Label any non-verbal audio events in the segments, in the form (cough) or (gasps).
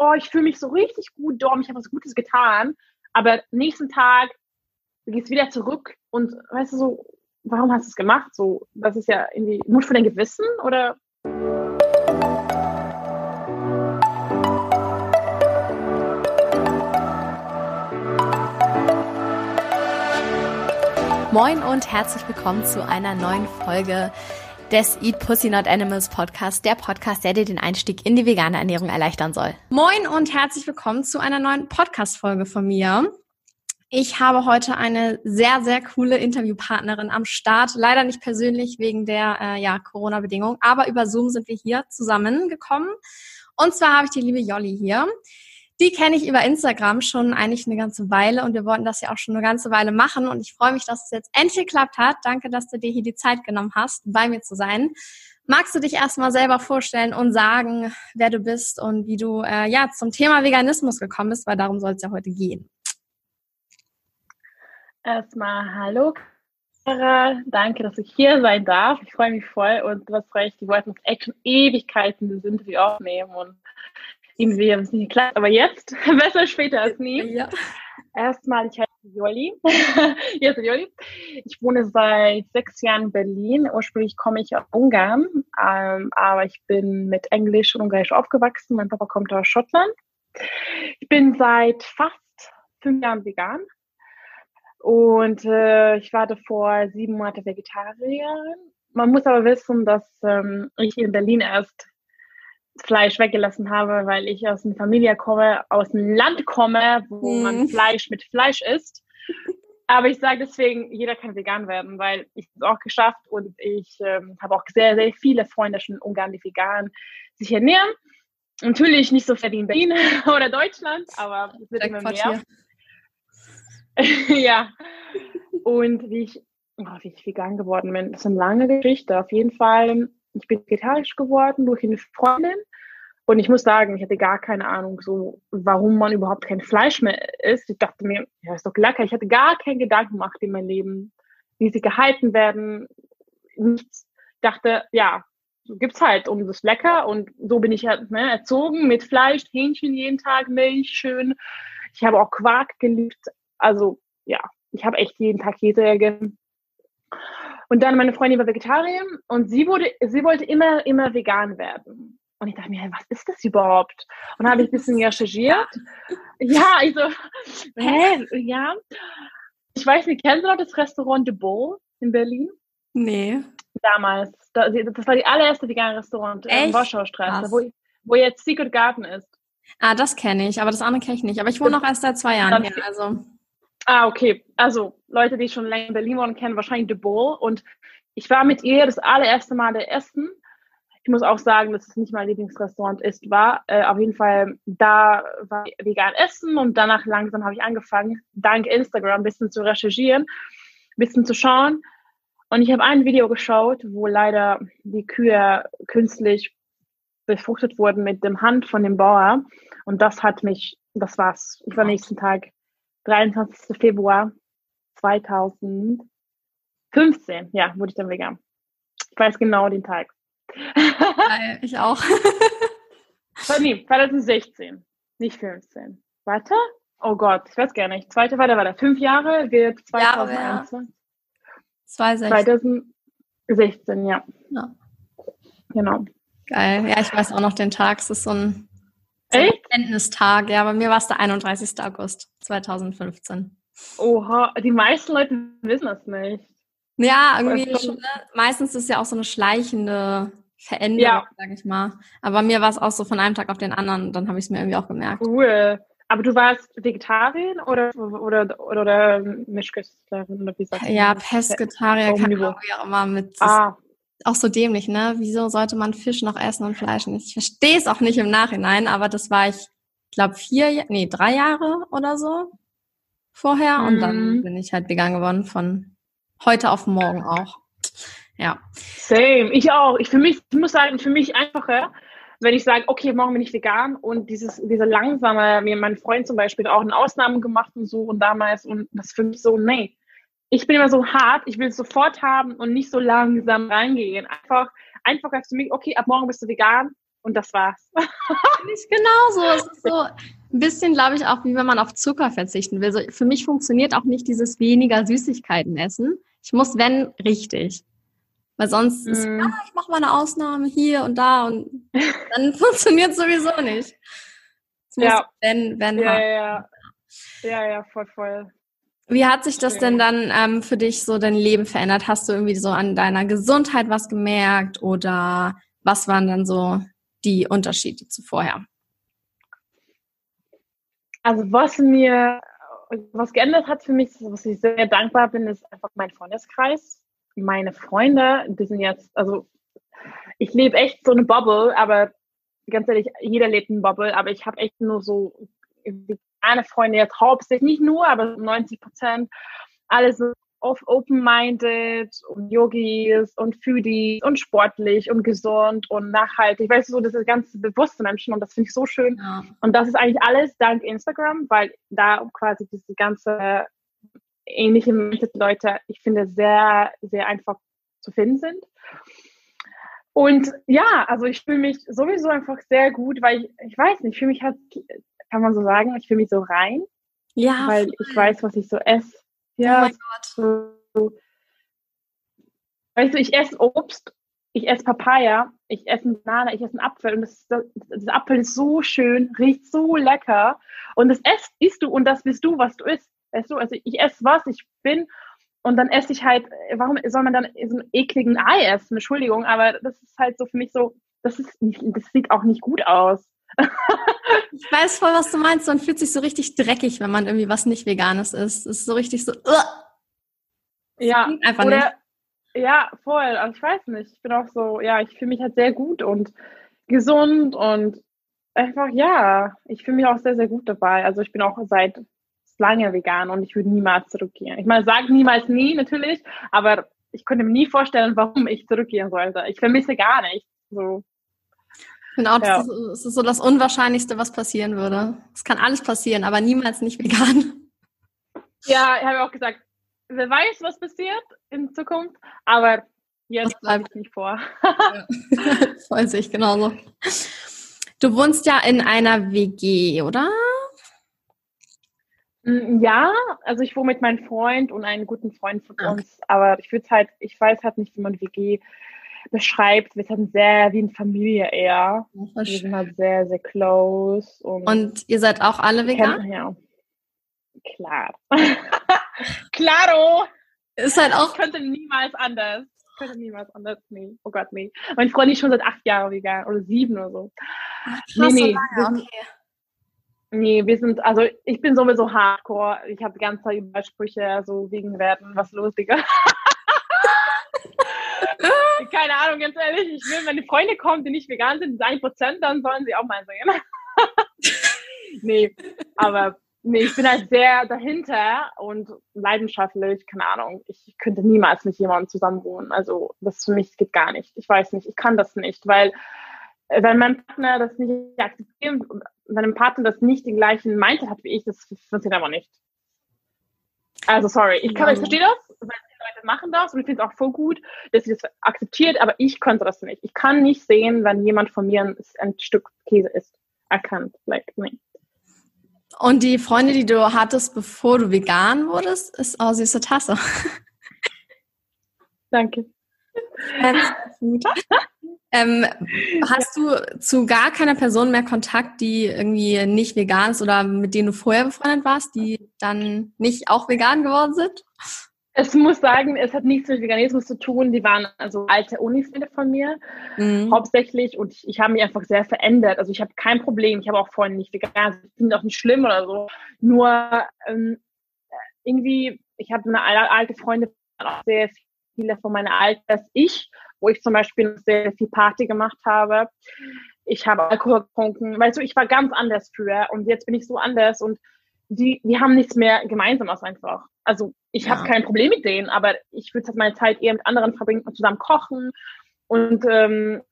oh, ich fühle mich so richtig gut, Dom, ich habe was Gutes getan. Aber nächsten Tag gehst du wieder zurück und weißt du so, warum hast du es gemacht? So, das ist ja irgendwie Mut für dein Gewissen oder? Moin und herzlich willkommen zu einer neuen Folge des Eat Pussy Not Animals Podcast, der Podcast, der dir den Einstieg in die vegane Ernährung erleichtern soll. Moin und herzlich willkommen zu einer neuen Podcast-Folge von mir. Ich habe heute eine sehr, sehr coole Interviewpartnerin am Start. Leider nicht persönlich wegen der äh, ja, Corona-Bedingung, aber über Zoom sind wir hier zusammengekommen. Und zwar habe ich die liebe Jolli hier. Die kenne ich über Instagram schon eigentlich eine ganze Weile und wir wollten das ja auch schon eine ganze Weile machen und ich freue mich, dass es jetzt endlich geklappt hat. Danke, dass du dir hier die Zeit genommen hast, bei mir zu sein. Magst du dich erstmal selber vorstellen und sagen, wer du bist und wie du äh, ja zum Thema Veganismus gekommen bist, weil darum soll es ja heute gehen. Erstmal hallo, Sarah. Danke, dass ich hier sein darf. Ich freue mich voll und du hast recht, die wollten uns echt schon Ewigkeiten das Interview aufnehmen und irgendwie haben es nicht geklappt, aber jetzt, (laughs) besser später als nie. Ja. Erstmal, ich heiße Joli. Ist Joli. Ich wohne seit sechs Jahren in Berlin. Ursprünglich komme ich aus Ungarn, ähm, aber ich bin mit Englisch und Ungarisch aufgewachsen. Mein Papa kommt aus Schottland. Ich bin seit fast fünf Jahren vegan. Und äh, ich war davor sieben Monate Vegetarierin. Man muss aber wissen, dass ähm, ich in Berlin erst Fleisch weggelassen habe, weil ich aus einer Familie komme, aus einem Land komme, wo mm. man Fleisch mit Fleisch isst. Aber ich sage deswegen, jeder kann vegan werden, weil ich es auch geschafft und ich ähm, habe auch sehr, sehr viele Freunde schon in Ungarn, die vegan sich ernähren. Natürlich nicht so viel wie in Berlin (laughs) oder Deutschland, aber es wird immer mehr. (laughs) ja. Und wie ich, oh, wie ich vegan geworden bin, das ist eine lange Geschichte. Auf jeden Fall ich bin vegetarisch geworden durch eine Freundin. Und ich muss sagen, ich hatte gar keine Ahnung, so, warum man überhaupt kein Fleisch mehr isst. Ich dachte mir, ja, ist doch lecker. Ich hatte gar keinen Gedanken gemacht in meinem Leben, wie sie gehalten werden. Nichts. Ich dachte, ja, so gibt's halt und das ist lecker. Und so bin ich halt ne, erzogen mit Fleisch, Hähnchen jeden Tag, Milch, schön. Ich habe auch Quark geliebt. Also, ja, ich habe echt jeden Tag Käse gegessen. Und dann meine Freundin war Vegetarierin und sie wurde, sie wollte immer, immer vegan werden. Und ich dachte mir, was ist das überhaupt? Und dann habe ich ein bisschen recherchiert. Ja, also, hä, ja. Ich weiß nicht, kennst du noch das Restaurant De Beau in Berlin? Nee. Damals. Das war die allererste vegane Restaurant in Warschaustraße, wo, wo jetzt Secret Garden ist. Ah, das kenne ich, aber das andere kenne ich nicht. Aber ich wohne noch erst seit zwei Jahren hier, also. Ah, okay. Also Leute, die schon länger in Berlin wohnen, kennen wahrscheinlich De Boll. Und ich war mit ihr das allererste Mal der Essen. Ich muss auch sagen, dass es nicht mein Lieblingsrestaurant ist, war. Äh, auf jeden Fall, da war vegan essen und danach langsam habe ich angefangen, dank Instagram ein bisschen zu recherchieren, ein bisschen zu schauen. Und ich habe ein Video geschaut, wo leider die Kühe künstlich befruchtet wurden mit dem Hand von dem Bauer. Und das hat mich, das war's. Ich war nächsten Tag 23. Februar 2015, ja, wurde ich dann vegan. Ich weiß genau den Tag. Geil, ich auch. (laughs) nee, 2016, nicht 15. Warte? Oh Gott, ich weiß gar nicht. Zweite war, da fünf Jahre, wird 2021. Ja, 2016, ja. ja. Genau. Geil. Ja, ich weiß auch noch den Tag. Es ist so ein? Erkenntnistag, ja, bei mir war es der 31. August 2015. Oha, die meisten Leute wissen das nicht. Ja, irgendwie schon, ne? meistens ist ja auch so eine schleichende Veränderung, ja. sag ich mal. Aber bei mir war es auch so von einem Tag auf den anderen, dann habe ich es mir irgendwie auch gemerkt. Cool. Aber du warst Vegetarierin oder oder oder, oder Mischköstlerin oder wie sagst du? Ja, Pesketarier kann man ja auch immer mit. Ah auch so dämlich, ne? Wieso sollte man Fisch noch essen und Fleisch nicht? Ich verstehe es auch nicht im Nachhinein, aber das war ich, glaube vier, nee, drei Jahre oder so vorher mhm. und dann mhm. bin ich halt vegan geworden von heute auf morgen auch. Ja. Same, ich auch. Ich für mich, ich muss sagen, für mich einfacher, wenn ich sage, okay, morgen bin ich vegan und dieses, diese langsame, mir mein Freund zum Beispiel auch eine Ausnahme gemacht und so und damals und das für mich so, nee, ich bin immer so hart, ich will es sofort haben und nicht so langsam reingehen. Einfach, einfach für mich, okay, ab morgen bist du vegan, und das war's. Nicht genauso. Es ist so ein bisschen, glaube ich, auch wie wenn man auf Zucker verzichten will. So, für mich funktioniert auch nicht dieses weniger Süßigkeiten essen. Ich muss, wenn, richtig. Weil sonst mm. ist, mhm. ah, ich mache mal eine Ausnahme hier und da und dann (laughs) funktioniert sowieso nicht. Es muss, ja. wenn, wenn, ja, ja, ja. Ja, ja, voll, voll. Wie hat sich das denn dann ähm, für dich so dein Leben verändert? Hast du irgendwie so an deiner Gesundheit was gemerkt oder was waren dann so die Unterschiede zu vorher? Also was mir, was geändert hat für mich, was ich sehr dankbar bin, ist einfach mein Freundeskreis. Meine Freunde, die sind jetzt, also ich lebe echt so eine Bubble, aber ganz ehrlich, jeder lebt eine Bubble, aber ich habe echt nur so meine Freunde jetzt hauptsächlich, nicht nur, aber 90 Prozent, alle so open-minded und Yogis und Foodies und sportlich und gesund und nachhaltig. Weißt du, so das ist ganz bewusste Menschen und das finde ich so schön. Ja. Und das ist eigentlich alles dank Instagram, weil da quasi diese ganze ähnliche Leute, ich finde, sehr, sehr einfach zu finden sind. Und ja, also ich fühle mich sowieso einfach sehr gut, weil ich, ich weiß nicht, ich fühle mich halt kann man so sagen, ich fühle mich so rein. Ja. Weil voll. ich weiß, was ich so esse. Ja. Oh mein Gott. So, weißt du, ich esse Obst, ich esse Papaya, ich esse eine Banane, ich esse einen Apfel und das, das, das Apfel ist so schön, riecht so lecker und das esst, isst du und das bist du, was du isst. Weißt du, also ich esse was ich bin und dann esse ich halt, warum soll man dann so einen ekligen Ei essen? Entschuldigung, aber das ist halt so für mich so, das ist nicht, das sieht auch nicht gut aus. (laughs) ich weiß voll, was du meinst. Man fühlt sich so richtig dreckig, wenn man irgendwie was nicht Veganes isst. Es ist so richtig so. Uh. Ja, einfach oder, nicht. Ja, voll. Also ich weiß nicht. Ich bin auch so, ja, ich fühle mich halt sehr gut und gesund und einfach, ja, ich fühle mich auch sehr, sehr gut dabei. Also ich bin auch seit lange vegan und ich würde niemals zurückgehen. Ich meine, sage niemals nie, natürlich, aber ich könnte mir nie vorstellen, warum ich zurückgehen sollte. Ich vermisse gar nichts. So. Genau, das, ja. ist, das ist so das Unwahrscheinlichste, was passieren würde. Es kann alles passieren, aber niemals nicht vegan. Ja, ich habe auch gesagt, wer weiß, was passiert in Zukunft, aber jetzt bleibt ich nicht vor. ja. (laughs) Voll sich genauso. Du wohnst ja in einer WG, oder? Mm, ja, also ich wohne mit meinem Freund und einem guten Freund von okay. uns, aber ich würde halt, ich weiß halt nicht, wie man WG beschreibt. Wir sind sehr wie eine Familie eher. wir sind halt sehr, sehr close. Und, und ihr seid auch alle vegan? Kennt, ja. Klar. (laughs) Claro! Ist halt auch. Ich könnte niemals anders. Ich könnte niemals anders. Nee. Oh Gott, nee. Mein Freund ist schon seit acht Jahren vegan oder sieben oder so. Ach, nee, nee. So lange, okay. Nee, wir sind, also ich bin sowieso hardcore. Ich habe die ganze Zeit Übersprüche, so wegen werden, was los, Digga. (laughs) keine Ahnung, ganz ehrlich, ich will, wenn die Freunde kommen, die nicht vegan sind, 1 Prozent, dann sollen sie auch mal sehen. (laughs) nee, aber nee, ich bin halt sehr dahinter und leidenschaftlich, keine Ahnung. Ich könnte niemals mit jemandem zusammen wohnen. Also das für mich geht gar nicht. Ich weiß nicht, ich kann das nicht, weil äh, wenn mein Partner das nicht akzeptiert, wenn ein Partner das nicht den gleichen Mindset hat wie ich, das funktioniert aber nicht. Also sorry, ich kann, ich verstehe das, Leute machen das und ich finde es auch voll gut, dass sie das akzeptiert, aber ich könnte das nicht. Ich kann nicht sehen, wenn jemand von mir ein, ein Stück Käse isst. Erkannt, like, nee. Und die Freunde, die du hattest, bevor du vegan wurdest, ist auch süße Tasse. (laughs) Danke. Ähm, hast du zu gar keiner Person mehr Kontakt, die irgendwie nicht vegan ist oder mit denen du vorher befreundet warst, die dann nicht auch vegan geworden sind? Es muss sagen, es hat nichts mit Veganismus zu tun. Die waren also alte Unifreunde von mir, mhm. hauptsächlich. Und ich, ich habe mich einfach sehr verändert. Also ich habe kein Problem. Ich habe auch vorhin nicht vegan. Ich finde auch nicht schlimm oder so. Nur ähm, irgendwie, ich habe eine alte Freunde, auch sehr viele von meiner Alter als ich, wo ich zum Beispiel sehr viel Party gemacht habe. Ich habe Alkohol getrunken. Weißt du, ich war ganz anders früher und jetzt bin ich so anders und die, die haben nichts mehr Gemeinsames einfach. Also ich ja. habe kein Problem mit denen, aber ich würde halt meine Zeit eher mit anderen verbringen und zusammen kochen. Und ähm,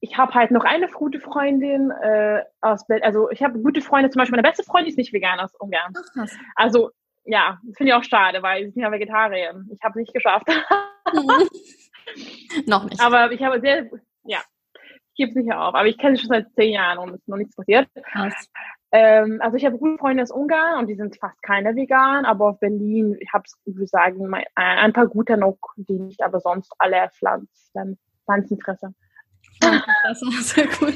ich habe halt noch eine gute Freundin äh, aus Berlin. Also ich habe gute Freunde, zum Beispiel meine beste Freundin ist nicht vegan aus Ungarn. Also ja, das finde ich auch schade, weil sie sind ja Vegetarier. Ich habe es nicht geschafft. (laughs) noch nicht. Aber ich habe sehr, ja, gebe es nicht auf. Aber ich kenne sie schon seit zehn Jahren und es ist noch nichts passiert. Ähm, also ich habe gute Freunde aus Ungarn und die sind fast keine vegan, aber auf Berlin, ich habe ich würde sagen, ein paar gute noch, die nicht, aber sonst alle Pflanzen, Pflanzenfresser. Das (laughs) war sehr cool.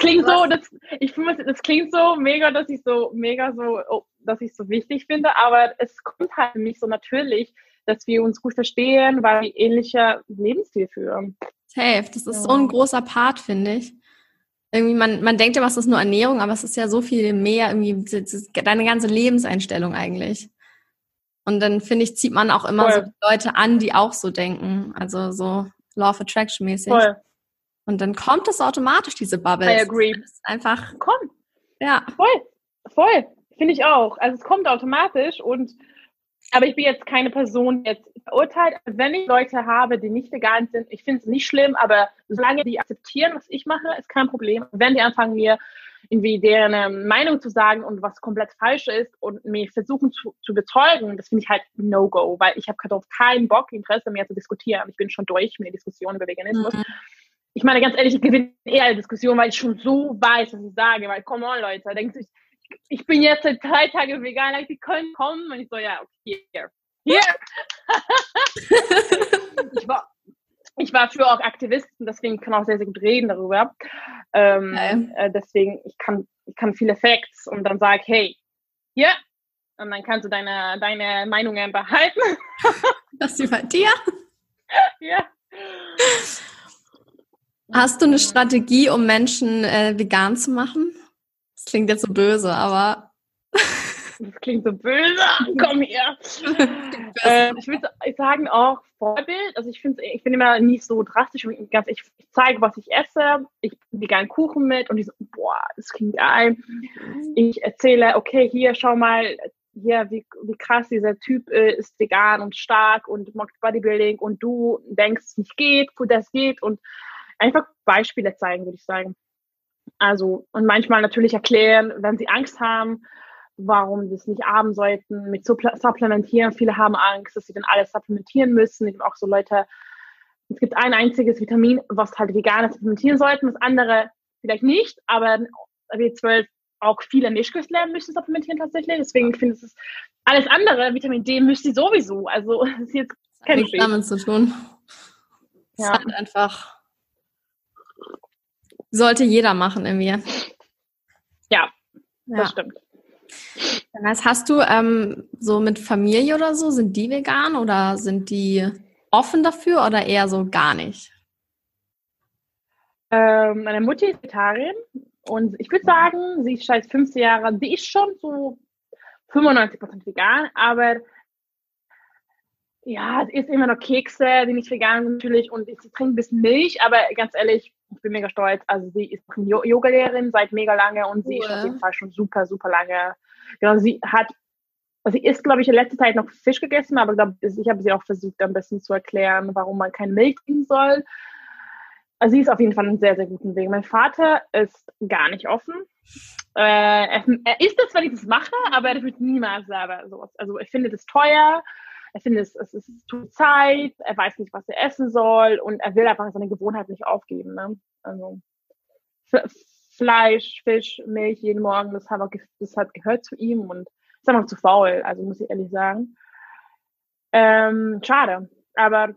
Klingt so, das, ich finde, das klingt so mega, dass ich so mega so, oh, dass ich so wichtig finde, aber es kommt halt nicht so natürlich, dass wir uns gut verstehen, weil wir ähnliche Lebensstil führen. Safe, das ist ja. so ein großer Part, finde ich. Irgendwie, man, man denkt ja, was ist nur Ernährung, aber es ist ja so viel mehr, irgendwie deine ganze Lebenseinstellung eigentlich. Und dann, finde ich, zieht man auch immer Voll. so Leute an, die auch so denken. Also so Law of Attraction mäßig. Voll. Und dann kommt es automatisch, diese Bubble. I agree. einfach. Kommt. Ja. Voll. Voll. Finde ich auch. Also es kommt automatisch und aber ich bin jetzt keine Person, die jetzt verurteilt. Wenn ich Leute habe, die nicht vegan sind, ich finde es nicht schlimm, aber solange die akzeptieren, was ich mache, ist kein Problem. Wenn die anfangen, mir irgendwie deren ähm, Meinung zu sagen und was komplett falsch ist und mir versuchen zu, zu bezeugen, das finde ich halt No-Go, weil ich habe darauf keinen Bock, Interesse mehr zu diskutieren. Ich bin schon durch mit der Diskussion über Veganismus. Mhm. Ich meine, ganz ehrlich, ich gewinne eher eine Diskussion, weil ich schon so weiß, was ich sage, weil, come on, Leute, denkt sich, ich bin jetzt seit drei Tagen vegan, like, die können kommen. Und ich so, ja, okay, hier. Hier. (laughs) ich, war, ich war früher auch Aktivisten, deswegen kann auch sehr, sehr gut reden darüber. Ähm, äh, deswegen, ich kann, ich kann viele Facts und dann sage, hey, hier. Und dann kannst du deine, deine Meinungen behalten. das ist bei dir. (laughs) ja. Hast du eine Strategie, um Menschen äh, vegan zu machen? Das klingt jetzt so böse, aber. (laughs) Das klingt so böse. Komm her. äh, ich würde sagen auch Vorbild. Also ich finde ich bin immer nicht so drastisch. Ganz, ich, ich zeige, was ich esse. Ich biege einen Kuchen mit und die so, boah, das klingt geil. Ich erzähle, okay, hier, schau mal, hier, wie, wie krass dieser Typ ist, vegan und stark und macht Bodybuilding und du denkst, es nicht geht, wo das geht und einfach Beispiele zeigen, würde ich sagen. Also, und manchmal natürlich erklären, wenn sie Angst haben, warum sie es nicht haben sollten, mit Supplementieren. Viele haben Angst, dass sie dann alles supplementieren müssen. Es gibt auch so Leute, es gibt ein einziges Vitamin, was halt Veganer supplementieren sollten, das andere vielleicht nicht, aber B12 auch viele Mischköstler müssen supplementieren tatsächlich. Deswegen finde ich es alles andere, Vitamin D müsste sie sowieso. Also, (laughs) das ist jetzt kein Nichts damit zu tun. Ja. Es hat einfach sollte jeder machen irgendwie. Ja, ja. das stimmt. Das hast du ähm, so mit Familie oder so, sind die vegan oder sind die offen dafür oder eher so gar nicht? Ähm, meine Mutter ist Vegetarierin und ich würde sagen, sie ist seit 15 Jahren, sie ist schon so 95% vegan, aber ja, sie isst immer noch Kekse, die nicht vegan sind natürlich und sie trinkt ein bisschen Milch, aber ganz ehrlich, ich bin mega stolz. Also sie ist Yoga-Lehrerin seit mega lange und sie ist auf jeden Fall schon super, super lange. Genau, sie hat, also sie ist, glaube ich, in letzter Zeit noch Fisch gegessen, aber glaub, ich habe sie auch versucht, ein bisschen zu erklären, warum man kein Milch trinken soll. Also sie ist auf jeden Fall einen sehr, sehr guten Weg. Mein Vater ist gar nicht offen. Äh, er, er ist das, wenn ich das mache, aber er wird niemals selber sowas. Also ich finde das teuer er findet, es, es ist zu Zeit, er weiß nicht, was er essen soll und er will einfach seine Gewohnheit nicht aufgeben. Ne? Also Fleisch, Fisch, Milch jeden Morgen, das, hat, das hat gehört zu ihm und ist einfach zu faul, also muss ich ehrlich sagen. Ähm, schade, aber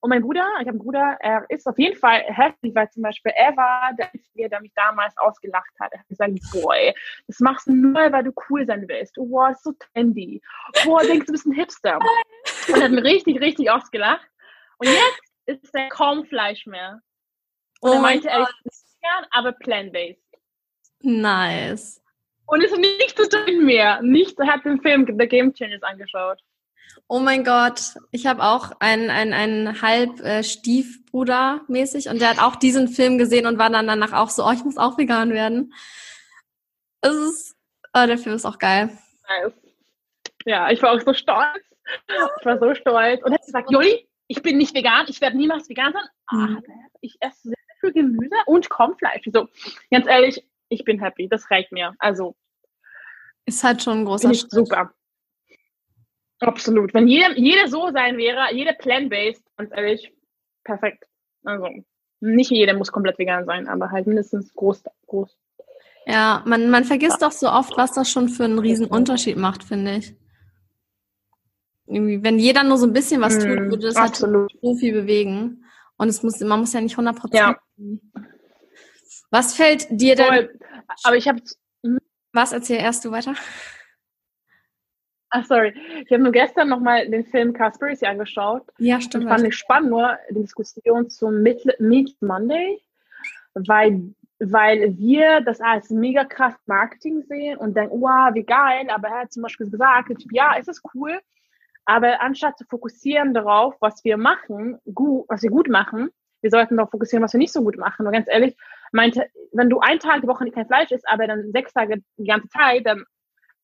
und mein Bruder, ich habe einen Bruder, er ist auf jeden Fall heftig, weil zum Beispiel er war der Einzige, der mich damals ausgelacht hat. Er hat gesagt, boy, das machst du nur, weil du cool sein willst. Oh, wow, ist so trendy. Boah, denkst du bist ein Hipster. Und er hat mich richtig, richtig ausgelacht. Und jetzt ist er kaum Fleisch mehr. Und oh er meinte, er ist gern, aber plant-based. Nice. Und ist nicht zu tun mehr. Nicht, er hat den Film The Game Changers angeschaut. Oh mein Gott, ich habe auch einen, einen, einen halb äh, Stiefbruder mäßig und der hat auch diesen Film gesehen und war dann danach auch so, oh, ich muss auch vegan werden. Es ist, oh, der Film ist auch geil. Nice. Ja, ich war auch so stolz. Ich war so stolz und hat gesagt, Juli, ich bin nicht vegan, ich werde niemals vegan sein, mhm. aber ich esse sehr viel Gemüse und Kornfleisch. So, ganz ehrlich, ich bin happy, das reicht mir. Also ist halt schon ein großer Schritt. Super. Absolut. Wenn jeder, jeder so sein wäre, jeder plant-based, ganz ehrlich, perfekt. Also, nicht jeder muss komplett vegan sein, aber halt mindestens groß, groß. Ja, man, man vergisst doch so oft, was das schon für einen riesen Unterschied macht, finde ich. Irgendwie, wenn jeder nur so ein bisschen was tut, Mm, würde das halt absolut. so viel bewegen. Und es muss, man muss ja nicht 100 Prozent. Ja. Was fällt dir denn, Voll. Aber ich habe, was erzähl erst du weiter? Ah, sorry, ich habe nur gestern nochmal den Film Conspiracy angeschaut. Ja, Und stimmt. fand ich spannend, nur die Diskussion zum Meat, Meat Monday, weil, weil wir das als mega krass Marketing sehen und denken, wow, wie geil, aber er hat zum Beispiel gesagt, ja, es ist cool, aber anstatt zu fokussieren darauf, was wir machen, gut, was wir gut machen, wir sollten darauf fokussieren, was wir nicht so gut machen. Und ganz ehrlich, meinte, wenn du einen Tag die Woche kein Fleisch isst, aber dann sechs Tage die ganze Zeit, dann,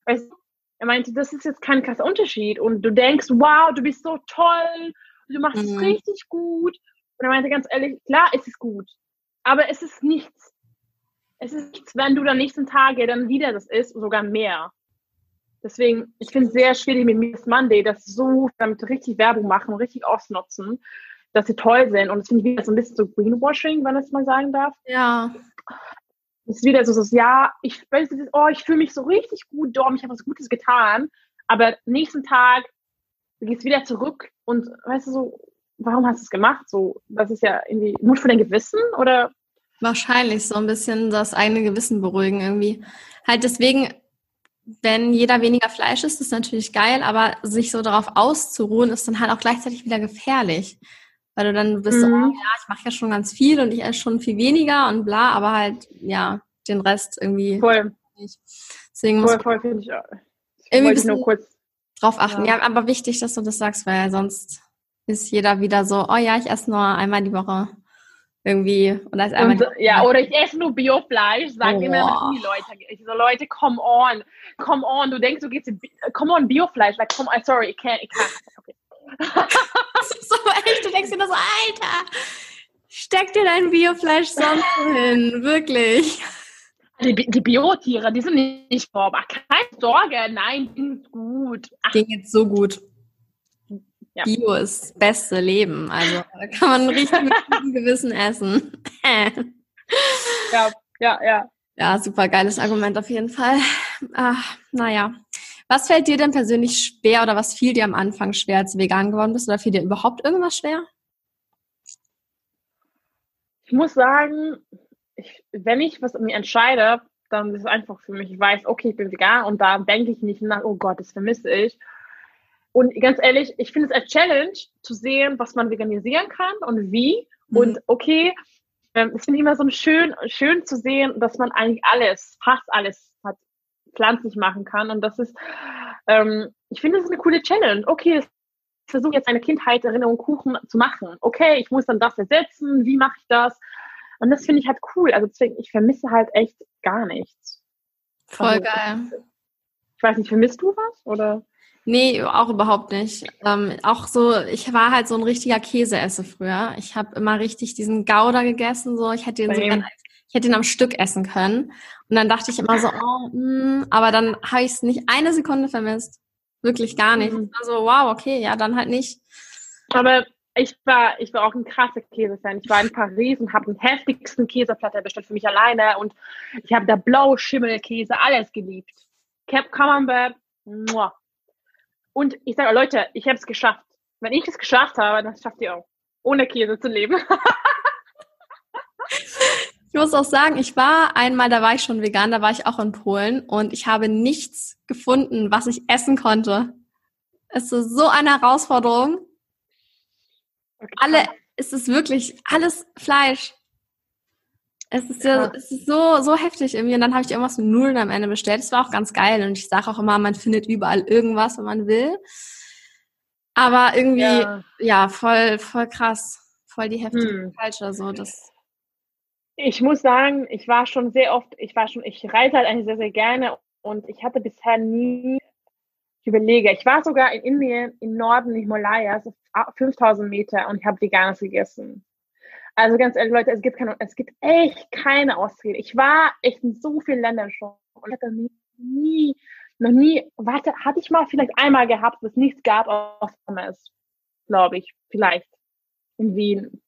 weißt du, er meinte, das ist jetzt kein krasser Unterschied. Und du denkst, wow, du bist so toll, du machst es Mhm. richtig gut. Und er meinte ganz ehrlich, klar, es ist gut, aber es ist nichts. Es ist nichts, wenn du dann nächsten Tage dann wieder das isst, sogar mehr. Deswegen, ich finde es sehr schwierig mit Miss Monday, dass so damit richtig Werbung machen richtig ausnutzen, dass sie toll sind. Und das finde ich wieder so ein bisschen so Greenwashing, wenn ich es mal sagen darf. Ja, Es ist wieder so, so ja, ich, du, oh, ich fühle mich so richtig gut, Dom, ich habe was Gutes getan. Aber nächsten Tag du gehst wieder zurück und weißt du so, warum hast du es gemacht? So, das ist ja irgendwie Mut für dein Gewissen oder wahrscheinlich so ein bisschen das eigene Gewissen beruhigen irgendwie. Halt deswegen, wenn jeder weniger Fleisch isst, ist natürlich geil, aber sich so darauf auszuruhen, ist dann halt auch gleichzeitig wieder gefährlich. Weil du dann bist so, Mhm. oh, ja, ich mache ja schon ganz viel und ich esse schon viel weniger und bla, aber halt, ja, den Rest irgendwie voll, nicht. Deswegen muss voll, voll finde ich. auch. Irgendwie ich nur kurz. drauf achten. Ja. Ja. aber wichtig, dass du das sagst, weil sonst ist jeder wieder so, oh ja, ich esse nur einmal die Woche irgendwie oder ist einmal Und, ja, oder ich esse nur Biofleisch, sagen immer Boah. die Leute. Ich so, Leute, come on, come on. Du denkst, du gehst come on, Biofleisch. Like, come on, sorry, ich kann, ich kann. Okay. (laughs) Das ist so echt, du denkst dir das so, Alter, steck dir dein Biofleisch sonst hin, wirklich. Die, die Biotiere, die sind nicht vorbar. Keine Sorge, nein, die sind gut. Ach, Ging jetzt so gut. Ja. Bio ist das beste Leben, also da kann man richtig mit gutem Gewissen essen. ja, ja, ja. Ja, super geiles Argument auf jeden Fall. Ach, naja. Was fällt dir denn persönlich schwer oder was fiel dir am Anfang schwer, als du vegan geworden bist? Oder fiel dir überhaupt irgendwas schwer? Ich muss sagen, ich, wenn ich was mir entscheide, dann ist es einfach für mich. Ich weiß, okay, ich bin vegan und da denke ich nicht nach, oh Gott, das vermisse ich. Und ganz ehrlich, ich finde es als Challenge zu sehen, was man veganisieren kann und wie. Mhm. Und okay, ähm, es finde ich immer so schön, schön zu sehen, dass man eigentlich alles, fast alles pflanzlich machen kann. Und das ist, ähm, ich finde, das ist eine coole Challenge. Okay, ich versuche jetzt eine Kindheit Erinnerung Kuchen zu machen. Okay, ich muss dann das ersetzen. Wie mache ich das? Und das finde ich halt cool. Also deswegen, ich vermisse halt echt gar nichts. Voll Also, geil. Ich weiß nicht, vermisst du was? Oder? Nee, auch überhaupt nicht. Ähm, auch so, ich war halt so ein richtiger Käseesser früher. Ich habe immer richtig diesen Gouda gegessen, so ich hätte den so ich hätte ihn am Stück essen können. Und dann dachte ich immer so, oh, mh, aber dann habe ich es nicht eine Sekunde vermisst. Wirklich gar nicht. Mhm. Also, wow, okay, ja, dann halt nicht. Aber ich war, ich war auch ein krasser Käsefan. Ich war in Paris und habe den heftigsten Käseplatter bestellt für mich alleine und ich habe da blaue Schimmelkäse, alles geliebt. Cap Camembert, muah. Und ich sage, Leute, ich habe es geschafft. Wenn ich es geschafft habe, dann schafft ihr auch. Ohne Käse zu leben. (laughs) Ich muss auch sagen, ich war einmal, da war ich schon vegan, da war ich auch in Polen und ich habe nichts gefunden, was ich essen konnte. Es ist so eine Herausforderung. Alle, es ist wirklich alles Fleisch. Es ist ja, es ist so, so heftig irgendwie. Und dann habe ich irgendwas mit Nudeln am Ende bestellt. Das war auch ganz geil. Und ich sage auch immer, man findet überall irgendwas, wenn man will. Aber irgendwie, ja, Ja. voll, voll krass. Voll die heftige Hm. Culture, so. Das, Ich muss sagen, ich war schon sehr oft, ich war schon, ich reise halt eigentlich sehr, sehr gerne und ich hatte bisher nie, ich überlege, ich war sogar in Indien, im Norden, im Himalaya, so 5000 Meter und ich habe Veganes gegessen. Also ganz ehrlich, Leute, es gibt keine, es gibt echt keine Ausrede. Ich war echt in so vielen Ländern schon und hatte nie, nie noch nie, warte, hatte ich mal vielleicht einmal gehabt, wo es nichts gab auf Pommes, glaube ich, vielleicht in Wien.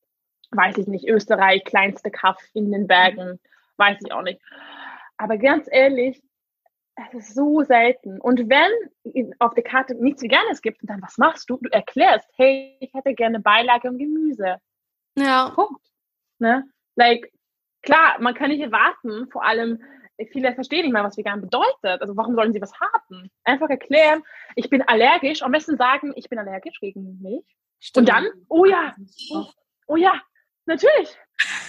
Weiß ich nicht, Österreich, kleinste Kaff in den Bergen, weiß ich auch nicht. Aber ganz ehrlich, es ist so selten. Und wenn auf der Karte nichts Veganes gibt, dann was machst du? Du erklärst, hey, ich hätte gerne Beilage und Gemüse. Ja. Punkt. Ne? Like, klar, man kann nicht erwarten, vor allem, viele verstehen nicht mal, was vegan bedeutet. Also warum sollen sie was haben? Einfach erklären, ich bin allergisch, am besten sagen, ich bin allergisch gegen Milch. Stimmt. Und dann, oh ja, oh, oh ja, natürlich,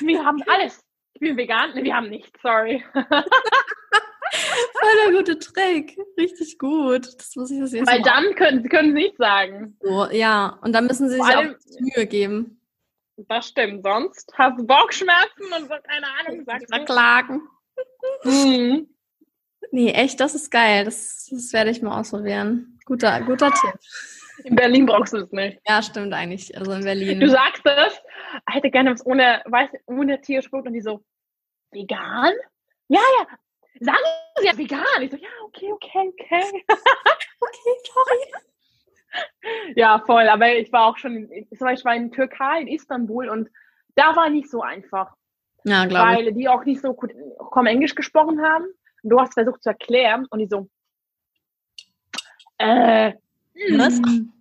wir haben alles. Ich bin vegan, nee, wir haben nichts, sorry. Voll der gute Trick. Richtig gut. Das muss ich das jetzt Weil dann können, können sie nicht sagen. So, ja. Und dann müssen sie sich allem, auch Mühe geben. Das stimmt. Sonst hast du Bauchschmerzen und so, keine Ahnung, sagst Verklagen. Mhm. Nee, echt, das ist geil. Das, das werde ich mal ausprobieren. Guter, guter Tipp. In Berlin brauchst du das nicht. Ja, stimmt eigentlich. Also in Berlin. Du sagst es, hätte gerne was ohne, weiß, ohne Tierspruch und die so, vegan? Ja, ja, sagen Sie ja vegan. Ich so, ja, okay, okay, okay. (laughs) okay, sorry. Ja, voll. Aber ich war auch schon, zum Beispiel war in Türkei, in Istanbul und da war nicht so einfach. Ja, glaube Weil die auch nicht so gut kaum Englisch gesprochen haben. Und du hast versucht zu erklären und die so, äh, was? Hm,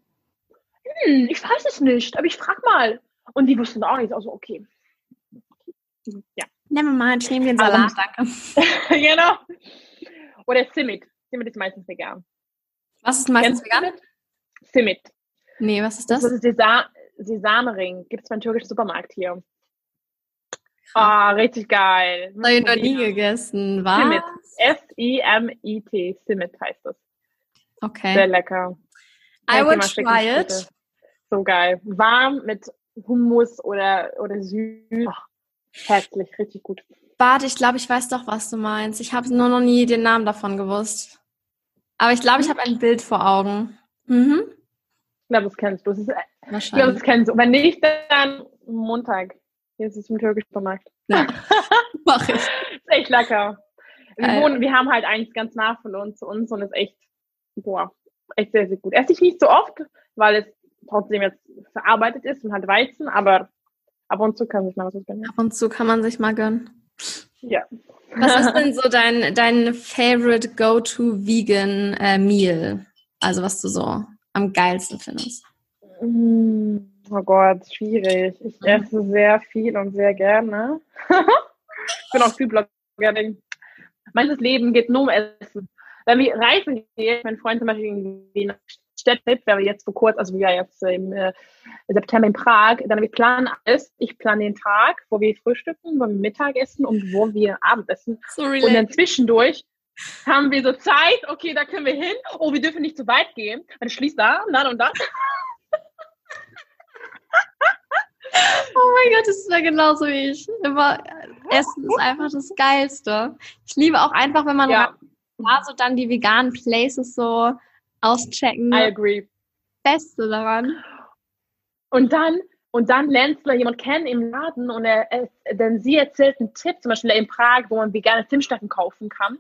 hm, ich weiß es nicht, aber ich frag mal. Und die wussten auch nicht. Also, okay. Ja. Never mind, ich nehme den Salat, danke. (laughs) genau. Oder Simit. Simit ist meistens vegan. Was ist meistens vegan? Simit. Nee, was ist das? Das ist Sesa Sesamring. Gibt es beim türkischen Supermarkt hier. Ah, oh, richtig geil. Habe ich noch nie gegessen. Was? Simit. S-I-M-I-T. Simit heißt das. Okay. Sehr lecker. I will try it. So geil. Warm mit Hummus oder, oder süß. Oh, Herzlich, richtig gut. Bart, ich glaube, ich weiß doch, was du meinst. Ich habe nur noch nie den Namen davon gewusst. Aber ich glaube, ich habe ein Bild vor Augen. Mhm. Ich glaube, das kennst du. Das ist, ich glaube, das kennst du. Wenn nicht, dann Montag. Hier ist es im türkischen Supermarkt. Ja, (laughs) mach ich. ist echt lecker. Wir, äh, wohnen, wir haben halt eins ganz nah von uns, zu uns und ist echt, boah, echt sehr, sehr gut. Esse ich nicht so oft, weil es trotzdem jetzt verarbeitet ist und halt Weizen, aber ab und zu kann sich mal was gönnen. Ab und zu kann man sich mal gönnen. Ja. Was ist (laughs) denn so dein, dein favorite go-to vegan äh, Meal? Also was du so am geilsten findest? Mm, oh Gott, schwierig. Ich mhm. esse sehr viel und sehr gerne. (laughs) ich bin auch viel Bloggerin. Mein Leben geht nur um Essen. Wenn wir reisen gehen, mein Freund zum Beispiel in Wien Städte, wäre jetzt vor kurzem, also wir jetzt im äh, September in Prag, dann wir planen alles. Ich plane den Tag, wo wir frühstücken, wo wir Mittagessen und wo wir Abendessen. So und dann zwischendurch haben wir so Zeit, okay, da können wir hin. Oh, wir dürfen nicht zu weit gehen. Dann schließt da dann und (laughs) dann. Oh mein Gott, das ist ja genauso wie ich. Immer, Essen ist einfach das Geilste. Ich liebe auch einfach, wenn man ja. da so dann die veganen Places so auschecken. I agree. Beste daran. Und dann, und dann lernst du jemanden kennen im Laden und er, er, denn sie erzählt einen Tipp, zum Beispiel in Prag, wo man vegane Zimtstärken kaufen kann.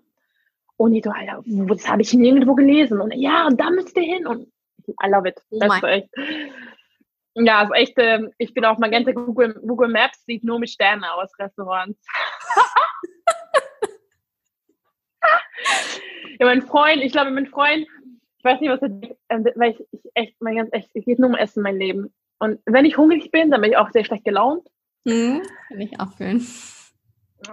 Und ich so, Alter, das habe ich nirgendwo gelesen. Und ja, und da müsst ihr hin. Und I love it. Oh das ist echt. Ja, also echt, äh, ich bin auf Magenta Google, Google Maps, sieht nur mit Sternen aus, Restaurants. (laughs) ja, mein Freund, ich glaube, mein Freund weiß nicht, was er denkt, ähm, weil ich, ich echt, mein ganz echt, es geht nur um Essen, mein Leben. Und wenn ich hungrig bin, dann bin ich auch sehr schlecht gelaunt. Mhm, kann ich auch fühlen.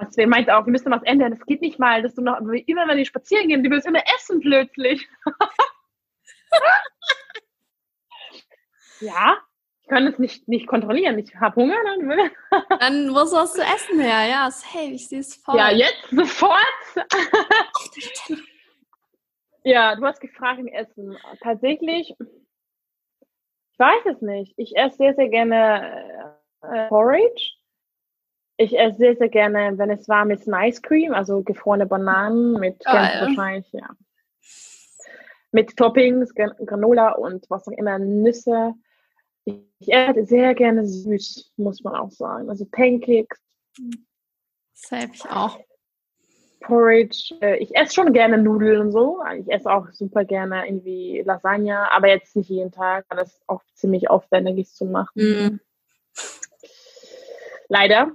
Deswegen meint auch, wir müssen was ändern. Es geht nicht mal, dass du noch, immer wenn wir spazieren gehen, du willst immer essen plötzlich. (laughs) ja, ich kann es nicht, nicht kontrollieren. Ich habe Hunger, dann will Dann muss was zu essen her, ja. Hey, ich sehe es voll. Ja, jetzt sofort. Ja, du hast gefragt im Essen. Tatsächlich, ich weiß es nicht. Ich esse sehr, sehr gerne äh, Porridge. Ich esse sehr, sehr gerne, wenn es warm ist, ein Ice Cream, also gefrorene Bananen mit oh, ja. wahrscheinlich, ja. Mit Toppings, Granola und was auch immer, Nüsse. Ich, esse sehr gerne süß, muss man auch sagen. Also Pancakes. Das ich auch. Porridge. Äh, ich esse schon gerne Nudeln und so. Ich esse auch super gerne irgendwie Lasagne, aber jetzt nicht jeden Tag, weil das auch ziemlich aufwendig ist zu machen. Mm. Leider.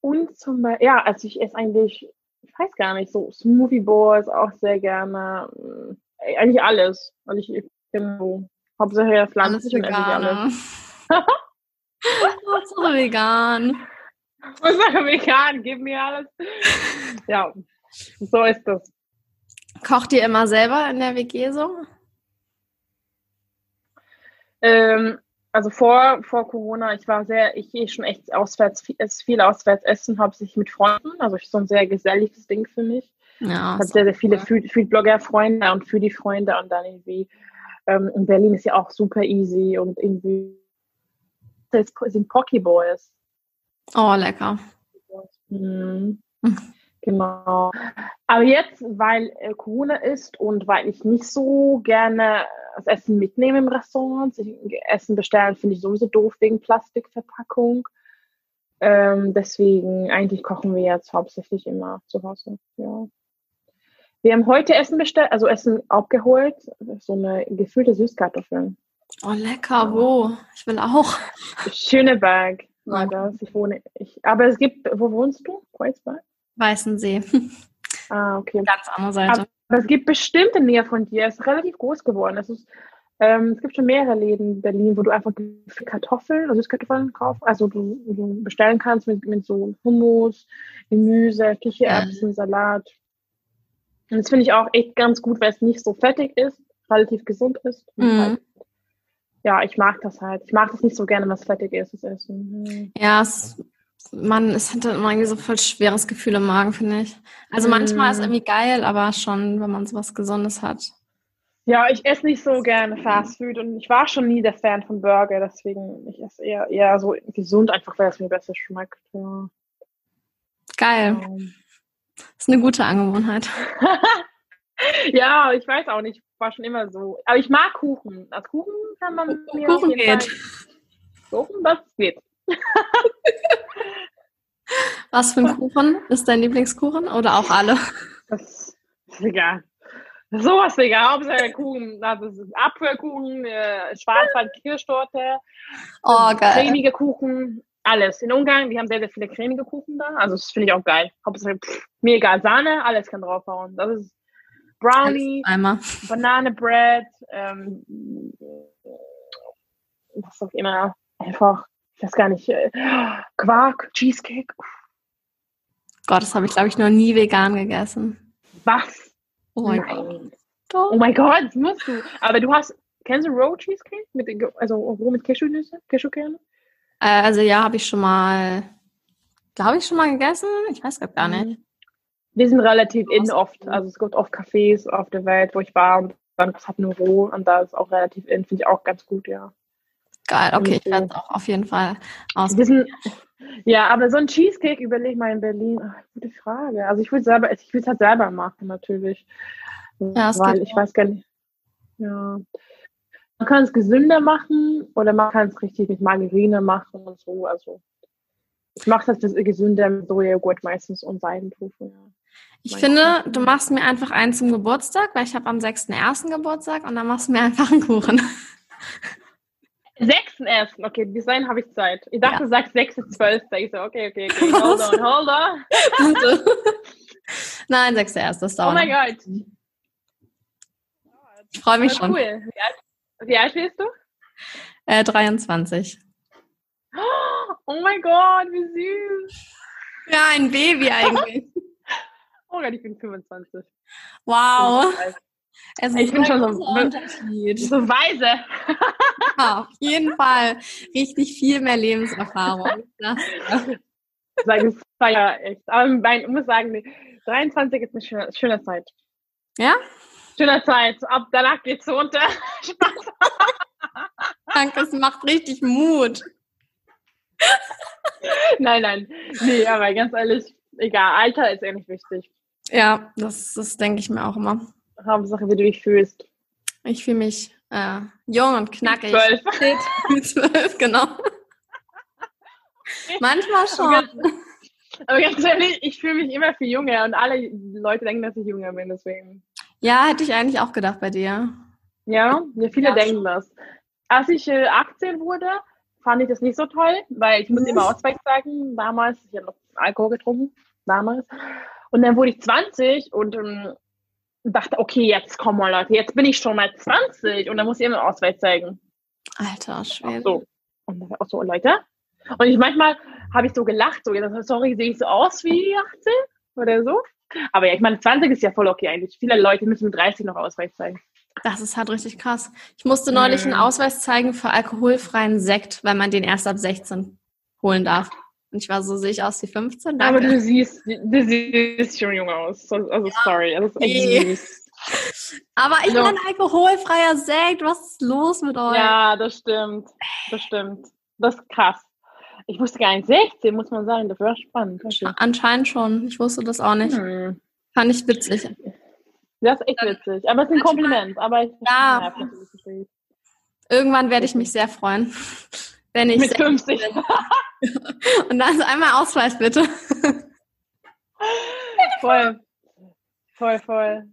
Und zum Beispiel, ja, also ich esse eigentlich, ich weiß gar nicht, so Smoothie Balls auch sehr gerne. Äh, eigentlich alles. Und ich, ich bin so Hauptsache und esse ich alles. (laughs) Hauptsache vegan. (laughs) Hauptsache vegan, gib mir alles. Ja, so ist das. Kocht ihr immer selber in der WG so? Ähm, also vor, vor Corona, ich war sehr, ich gehe schon echt auswärts, viel auswärts essen, hauptsächlich mit Freunden. Also so ein sehr geselliges Ding für mich. Ja. Ich habe sehr, sehr viele Food-Blogger-Freunde und für die Freunde und dann irgendwie ähm, in Berlin ist ja auch super easy und irgendwie sind Pokeballs. Oh, lecker. Mhm. Genau. Aber jetzt, weil äh, Corona ist und weil ich nicht so gerne das Essen mitnehme im Restaurant, ich, Essen bestellen finde ich sowieso doof wegen Plastikverpackung. Ähm, deswegen eigentlich kochen wir jetzt hauptsächlich immer zu Hause. Ja. Wir haben heute Essen bestellt, also Essen abgeholt, so eine gefüllte Süßkartoffeln. Oh, lecker, wo? Ich will auch. Schöneberg war das. Ich wohne, ich, aber es gibt, wo wohnst du? Kreuzberg? Weißensee. (laughs) Ah, okay. Ganz andere Seite. Aber es gibt bestimmt in Nähe von dir. Es ist relativ groß geworden. Es, ist, ähm, es gibt schon mehrere Läden in Berlin, wo du einfach Kartoffeln, also Süßkartoffeln kaufst. Also du, du, bestellen kannst mit, mit so Hummus, Gemüse, Kichererbsen, ja. Salat. Und das finde ich auch echt ganz gut, weil es nicht so fettig ist, relativ gesund ist. Mhm. Ja, ich mag das halt. Ich mag das nicht so gerne, was fettig ist, das Essen. Mhm. Ja, es man, es hat dann immer irgendwie so voll schweres Gefühl im Magen, finde ich. Also manchmal ist es mhm. irgendwie geil, aber schon, wenn man sowas Gesundes hat. Ja, ich esse nicht so gerne Fast Food und ich war schon nie der Fan von Burger, deswegen ich esse eher, eher so gesund, einfach weil es mir besser schmeckt. Ja. Geil. Um. Das ist eine gute Angewohnheit. (laughs) ja, ich weiß auch nicht, war schon immer so. Aber ich mag Kuchen. Als Kuchen kann man mir Kuchen geht. Kuchen, das geht. (laughs) Was für ein Kuchen ist dein Lieblingskuchen oder auch alle? Das ist egal. Sowas egal. Hauptsache Kuchen. Das ist Apfelkuchen, äh, Schwarzwald-Kirschtorte, (laughs) oh, geil. cremige Kuchen, alles. In Ungarn, die haben sehr, sehr viele cremige Kuchen da. Also das finde ich auch geil. Hauptsache, pff, mir egal. Sahne, alles kann draufhauen. Das ist Brownie, Banane Bread, ähm, was auch immer. Einfach ich weiß gar nicht, äh, Quark, Cheesecake. Gott, das habe ich, glaube ich, noch nie vegan gegessen. Was? Oh mein Gott. Oh mein Gott, das musst du. Aber du hast, kennst du Row Cheesecake? Mit, also roh mit Cashewnüsse, Cashewkerne? Äh, also ja, habe ich schon mal, glaube ich, schon mal gegessen. Ich weiß gar nicht. Mhm. Wir sind relativ in oft. Also es gibt oft Cafés auf der Welt, wo ich war und dann hat nur roh und da ist auch relativ in, finde ich auch ganz gut, ja. Geil, okay, ich werde es auch auf jeden Fall ausprobieren. Ja, aber so ein Cheesecake überleg mal in Berlin. Ach, gute Frage. Also ich würde selber, ich würde es halt selber machen natürlich. Ja, es weil ich auch. weiß gar nicht. Ja. Man kann es gesünder machen oder man kann es richtig mit Margarine machen und so. Also ich mache das gesünder mit Sojajoghurt meistens und Seidentofu. Ja. Ich finde, du machst mir einfach einen zum Geburtstag, weil ich habe am 6.1. Geburtstag und dann machst du mir einfach einen Kuchen. (laughs) 6.1. Okay, bis dahin habe ich Zeit. Ich dachte, ja. du sagst 6.12. Ich so, okay, okay, okay, (laughs) hold on, hold on. (laughs) Nein, 6.1. Das dauert. Oh mein Gott. Ich freue mich schon. Cool. Wie alt, wie alt bist du? Äh, 23. (gasps) Oh mein Gott, wie süß. Ja, ein Baby eigentlich. Gott, ich bin 25. Wow. Es ich bin schon so, so weise. (laughs) Ja, auf jeden Fall richtig viel mehr Lebenserfahrung. (laughs) Sag ich ja echt. Aber ich muss sagen, 23 ist eine schöne, schöne Zeit. Ja? Schöne Zeit. Ab danach geht's runter. (laughs) Danke, es macht richtig Mut. nein, nein. Nee, aber ganz ehrlich, egal, Alter ist eh nicht wichtig. Ja, das, das denke ich mir auch immer. Hauptsache, wie du dich fühlst. Ich fühle mich äh, jung und knackig. Zwölf. (laughs) Zwölf, genau. (laughs) Manchmal schon. Aber ganz ehrlich, ich fühle mich immer viel jünger und alle Leute denken, dass ich jünger bin, deswegen. Ja, hätte ich eigentlich auch gedacht bei dir. Ja, ja viele ja, denken schon. das. Als ich äh, 18 wurde, fand ich das nicht so toll, weil ich muss immer Ausweis sagen, damals, ich habe noch Alkohol getrunken, damals. Und dann wurde ich 20 und ähm, dachte, okay, jetzt komm mal Leute, jetzt bin ich schon mal 20 und dann muss ich immer Ausweis zeigen. Alter, schwer. So. Und dann auch so, Leute. Und ich manchmal habe ich so gelacht, so, sorry, sehe ich so aus wie 18 oder so. Aber ja, ich meine, 20 ist ja voll okay eigentlich. Viele Leute müssen mit 30 noch Ausweis zeigen. Das ist halt richtig krass. Ich musste neulich einen mhm. Ausweis zeigen für alkoholfreien Sekt, weil man den erst ab 16 holen darf. Und ich war so, sehe ich aus wie 15? Danke. Aber du siehst, du siehst schon jung aus. Also sorry, das ist echt süß. (laughs) Aber ich bin ein alkoholfreier Sekt. Was ist los mit euch? Ja, das stimmt. Das stimmt. Das ist krass. Ich wusste gar nicht, 16 muss man sagen. Das war spannend. Anscheinend schon. Ich wusste das auch nicht. Hm. Fand ich witzig. Das ist echt witzig. Aber es ist ein Kompliment. Aber ich ja. Irgendwann werde ich mich sehr freuen. (laughs) Wenn ich Mit 50. (laughs) Und dann ist einmal Ausweis, bitte. voll. Voll, voll.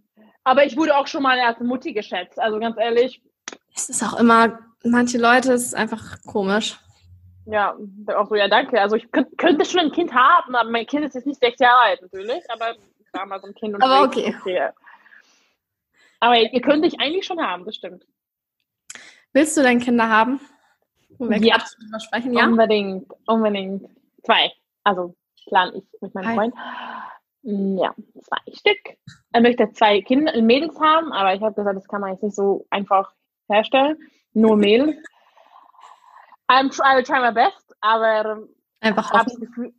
Aber ich wurde auch schon mal als Mutti geschätzt. Also ganz ehrlich. Es ist auch immer, manche Leute, es ist einfach komisch. Ja, auch so, ja, danke. Also ich könnte schon ein Kind haben, aber mein Kind ist jetzt nicht sechs Jahre alt natürlich, aber ich war mal so ein Kind. Und aber okay. okay. Aber ihr könnt dich eigentlich schon haben, das stimmt. Willst du denn Kinder haben? Ja, sprechen? ja, unbedingt, unbedingt. Zwei. Also plan ich mit meinem Freund. Mm, ja, zwei Stück. Er möchte zwei Kinder, Mädels haben, aber ich habe gesagt, das kann man jetzt nicht so einfach herstellen. Nur (laughs) Mädels. I'm try, I'll try my best, aber einfach habe das Gefühl,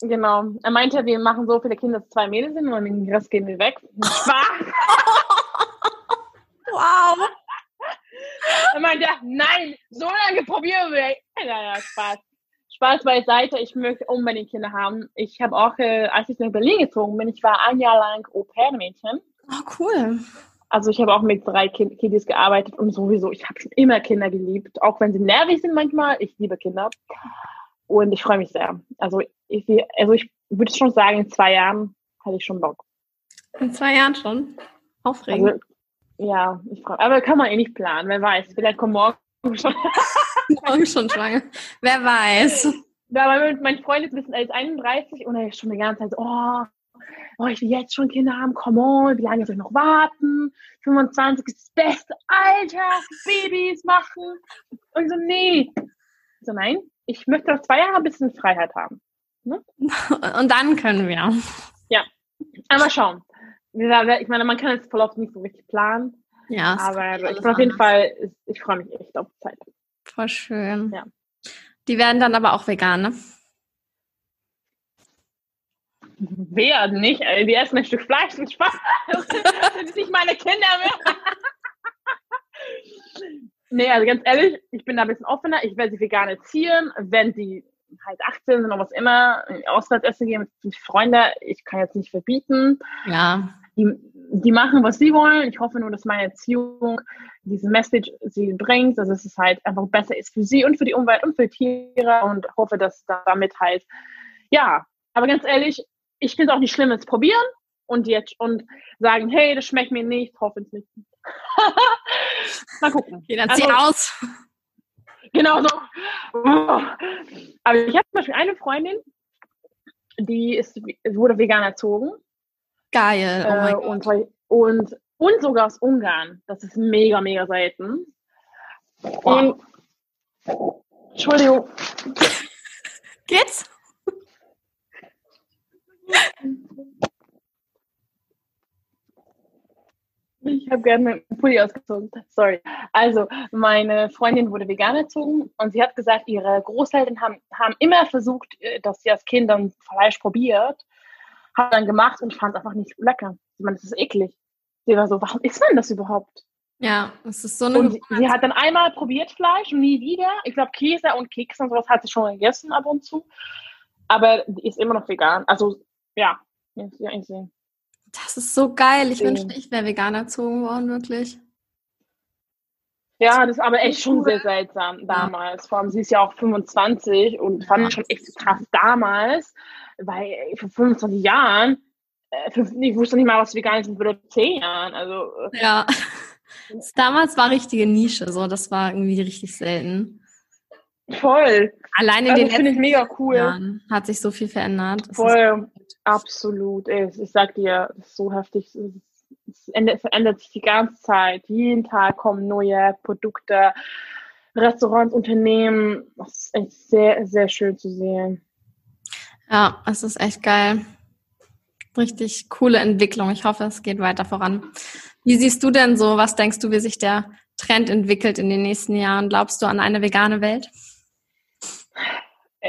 genau. Er meinte, wir machen so viele Kinder, dass zwei Mädels sind und den Rest gehen wir weg. (laughs) Spaß. Wow. Er meinte, nein, so lange probieren wir. Ja, ja, Spaß. Spaß beiseite, ich möchte unbedingt Kinder haben. Ich habe auch, äh, als ich nach Berlin gezogen bin, ich war ein Jahr lang Au-pair-Mädchen. Oh, cool. Also ich habe auch mit drei kind Kiddies gearbeitet und sowieso, ich habe schon immer Kinder geliebt, auch wenn sie nervig sind manchmal. Ich liebe Kinder und ich freue mich sehr. Also ich, also ich würde schon sagen, in zwei Jahren hatte ich schon Bock. In zwei Jahren schon? Aufregend. Also, ja, ich frage. Aber kann man eh nicht planen, wer weiß. Vielleicht kommt morgen schon. (laughs) morgen schon schwanger. Wer weiß. Ja, weil mein Freund ist bisschen älter, 31 und er ist schon die ganze Zeit so, oh, oh, ich will jetzt schon Kinder haben, come on, wie lange soll ich noch warten? 25 ist das beste Alter, Babys machen. Und so, nee. So, nein, ich möchte noch zwei Jahre ein bisschen Freiheit haben. Ne? (laughs) Und dann können wir. Ja, einmal schauen. Ich meine, man kann jetzt voll oft nicht so richtig planen. Ja, aber ich bin auf jeden Fall, ich freue mich echt auf die Zeit. Voll schön. Ja. Die werden dann aber auch vegan, ne? Werden nicht. Also die essen ein Stück Fleisch und Spaß. (laughs) Das sind nicht meine Kinder mehr. nee, also ganz ehrlich, ich bin da ein bisschen offener. Ich werde sie vegan erziehen. Wenn sie halt 18 sind oder was immer, Auswärtsessen gehen mit Freunden, ich kann jetzt nicht verbieten. Ja. Die, die machen, was sie wollen. Ich hoffe nur, dass meine Erziehung diese Message sie bringt, dass es halt einfach besser ist für sie und für die Umwelt und für Tiere und hoffe, dass damit halt, ja, aber ganz ehrlich, ich finde es auch nicht schlimm, es probieren und jetzt und sagen, hey, das schmeckt mir nicht, hoffentlich. (laughs) Mal gucken. Okay, dann zieh also, aus. Genau so. Aber ich habe zum Beispiel eine Freundin, die ist, wurde vegan erzogen. Geil. Oh äh, und, und, und sogar aus Ungarn. Das ist mega, mega selten. Und, Entschuldigung. Geht's? Ich habe gerne meinen Pulli ausgezogen. Sorry. Also, meine Freundin wurde vegan erzogen und sie hat gesagt, ihre Großeltern haben, haben immer versucht, äh, dass sie als Kind dann Fleisch probiert, hat dann gemacht und fand es einfach nicht lecker. Ich meine, das ist eklig. Sie war so, warum isst man das überhaupt? Ja, es ist so eine. Und sie, sie, hat dann einmal probiert Fleisch und nie wieder. Ich glaube, Käse und Kekse und sowas hat sie schon gegessen ab und zu. Aber die ist immer noch vegan. Also, ja, ja, ich sehe. Das ist so geil. Ich wünschte, ich wäre vegan erzogen worden, wirklich. Ja, das ist aber echt schon sehr seltsam damals. Vor allem, sie ist ja auch 25 und fand ich schon echt krass damals, weil vor 25 Jahren, äh, ich wusste nicht mal, was vegan ist, vor 10 Jahren. Also, äh, ja, (laughs) damals war richtige Nische, so, das war irgendwie richtig selten. Voll. Allein in Also den finde ich mega cool. Jahren hat sich so viel verändert. Voll. Absolut. Ey, Ich sag dir, das ist so heftig. Es ändert, verändert sich die ganze Zeit. Jeden Tag kommen neue Produkte, Restaurants, Unternehmen. Das ist echt sehr, sehr schön zu sehen. Ja, es ist echt geil. Richtig coole Entwicklung. Ich hoffe, es geht weiter voran. Wie siehst du denn so? Was denkst du, wie sich der Trend entwickelt in den nächsten Jahren? Glaubst du an eine vegane Welt?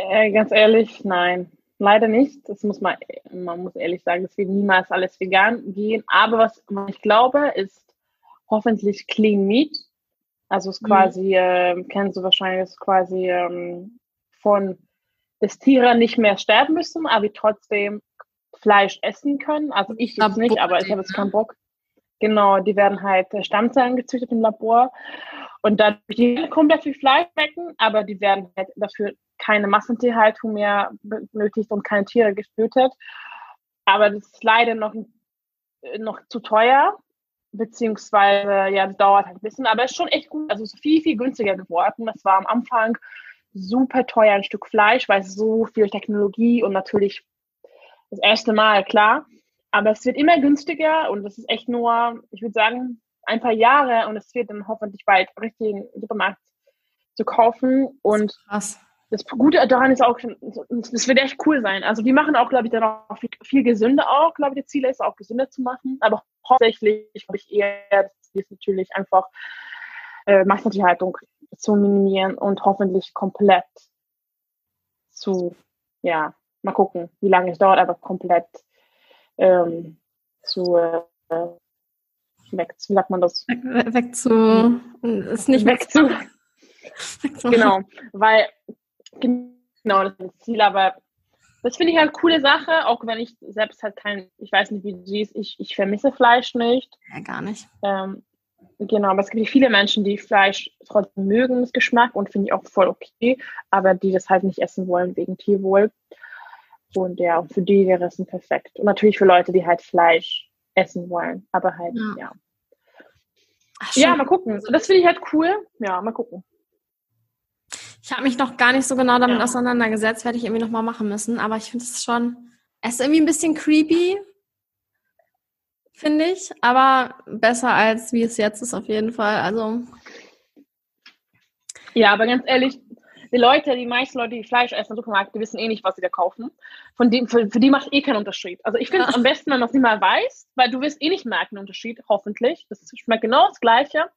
Äh, ganz ehrlich, nein. Leider nicht. Das muss man, man muss ehrlich sagen, es wird niemals alles vegan gehen. Aber was ich glaube, ist hoffentlich Clean Meat. Also es ist Mhm. quasi, äh, kennst du wahrscheinlich, ist quasi ähm, von, dass Tiere nicht mehr sterben müssen, aber trotzdem Fleisch essen können. Also ich jetzt nicht, aber ich habe jetzt ne? keinen Bock. Genau, die werden halt äh, Stammzellen gezüchtet im Labor und dann die komplett wie Fleisch schmecken, aber die werden halt dafür keine Massentierhaltung mehr benötigt und keine Tiere getötet. Aber das ist leider noch, äh, noch zu teuer, beziehungsweise ja, das dauert halt ein bisschen, aber es ist schon echt gut. Also es ist viel, viel günstiger geworden. Das war am Anfang super teuer, ein Stück Fleisch, weil es so viel Technologie und natürlich das erste Mal, klar. Aber es wird immer günstiger und das ist echt nur, ich würde sagen, ein paar Jahre und es wird dann hoffentlich bald richtig im Supermarkt zu kaufen. Und Krass. Das Gute daran ist auch, das wird echt cool sein. Also die machen auch, glaube ich, dann auch viel, viel gesünder auch, glaube ich, das Ziel ist auch gesünder zu machen. Aber hauptsächlich, glaube ich, eher, das Ziel ist natürlich einfach äh, Massentierhaltung zu minimieren und hoffentlich komplett zu, ja, mal gucken, wie lange es dauert, aber komplett ähm, zu äh, weg, wie sagt man das? Weg, weg zu, ist nicht weg (laughs) weg zu genau, weil genau das ist das Ziel, aber das finde ich halt eine coole Sache, auch wenn ich selbst halt kein, ich weiß nicht, wie du siehst, ich, ich vermisse Fleisch nicht. Ja, gar nicht. Ähm, genau, aber es gibt viele Menschen, die Fleisch trotzdem mögen, das Geschmack und finde ich auch voll okay, aber die das halt nicht essen wollen wegen Tierwohl. Und ja, für die wäre es perfekt. Und natürlich für Leute, die halt Fleisch essen wollen, aber halt, Ja. ja. Ach, Ja, mal gucken. Das finde ich halt cool. Ja, mal gucken. Ich habe mich noch gar nicht so genau damit Ja. auseinandergesetzt, werde ich irgendwie noch mal machen müssen. Aber ich finde es schon, es ist irgendwie ein bisschen creepy, finde ich. Aber besser als wie es jetzt ist auf jeden Fall. Also Ja, aber ganz ehrlich, die Leute, die meisten Leute, die Fleisch essen im Supermarkt, die wissen eh nicht, was sie da kaufen. Von dem, für, für die macht eh keinen Unterschied. Also ich finde es am besten, wenn man es nicht mal weiß, weil du wirst eh nicht merken, den Unterschied, hoffentlich. Das schmeckt genau das Gleiche.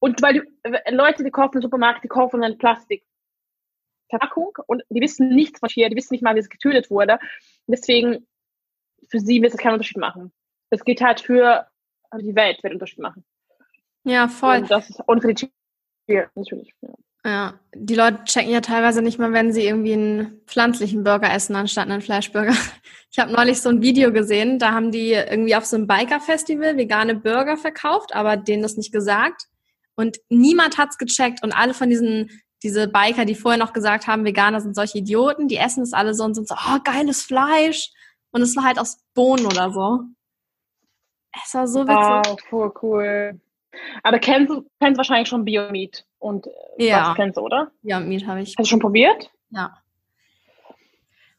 Und weil die äh, Leute, die kaufen im Supermarkt, die kaufen eine Plastikverpackung und die wissen nichts von hier, die wissen nicht mal, wie es getötet wurde. Deswegen, für sie wird es keinen Unterschied machen. Es geht halt für die Welt, wird einen Unterschied machen. ja, voll. Und, das ist, und für die Tiere, natürlich. Ja. Ja, die Leute checken ja teilweise nicht mal, wenn sie irgendwie einen pflanzlichen Burger essen, anstatt einen Fleischburger. Ich habe neulich so ein Video gesehen, da haben die irgendwie auf so einem Biker-Festival vegane Burger verkauft, aber denen das nicht gesagt. Und niemand hat's gecheckt. Und alle von diesen, diese Biker, die vorher noch gesagt haben, Veganer sind solche Idioten, die essen das alle so und sind so, oh, geiles Fleisch. Und es war halt aus Bohnen oder so. Es war so witzig. Wow, voll cool. Aber kennst du kennst wahrscheinlich schon Biomeat und äh, Ja. was kennst du, oder? Ja, Meat habe ich. Hast du schon probiert? Ja.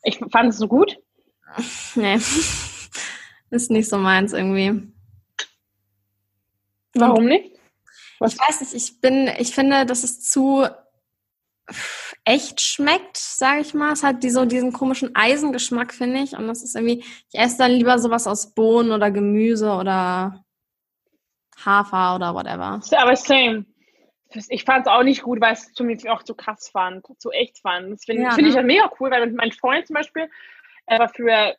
Ich fand es so gut. (laughs) Nee. Ist nicht so meins irgendwie. Warum nicht? Was? Ich weiß nicht, ich bin, ich finde, dass es zu echt schmeckt, sage ich mal. Es hat die, so diesen komischen Eisengeschmack, finde ich. Und das ist irgendwie, ich esse dann lieber sowas aus Bohnen oder Gemüse oder Hafer oder whatever. Aber same. Ich fand es auch nicht gut, weil es zumindest auch zu krass fand, zu echt fand. Das finde Ja, find ich ne? ja mega cool, weil mein Freund zum Beispiel, er war früher,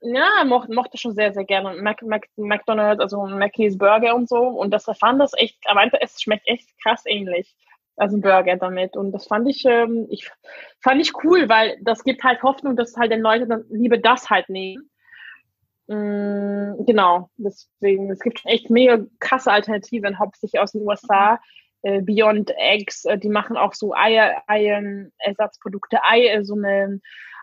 ja, mochte, mochte schon sehr, sehr gerne Mac, Mac, McDonalds, also Mackey's Burger und so. Und das fand das echt, er meinte, es schmeckt echt krass ähnlich. Also ein Burger damit. Und das fand ich, ähm, ich fand ich cool, weil das gibt halt Hoffnung, dass halt den Leute dann lieber das halt nehmen. Mm, genau, deswegen, es gibt echt mega krasse Alternativen, hauptsächlich aus den USA. Äh, Beyond Eggs, äh, die machen auch so Eier, Eierersatzprodukte, Ei, äh, so eine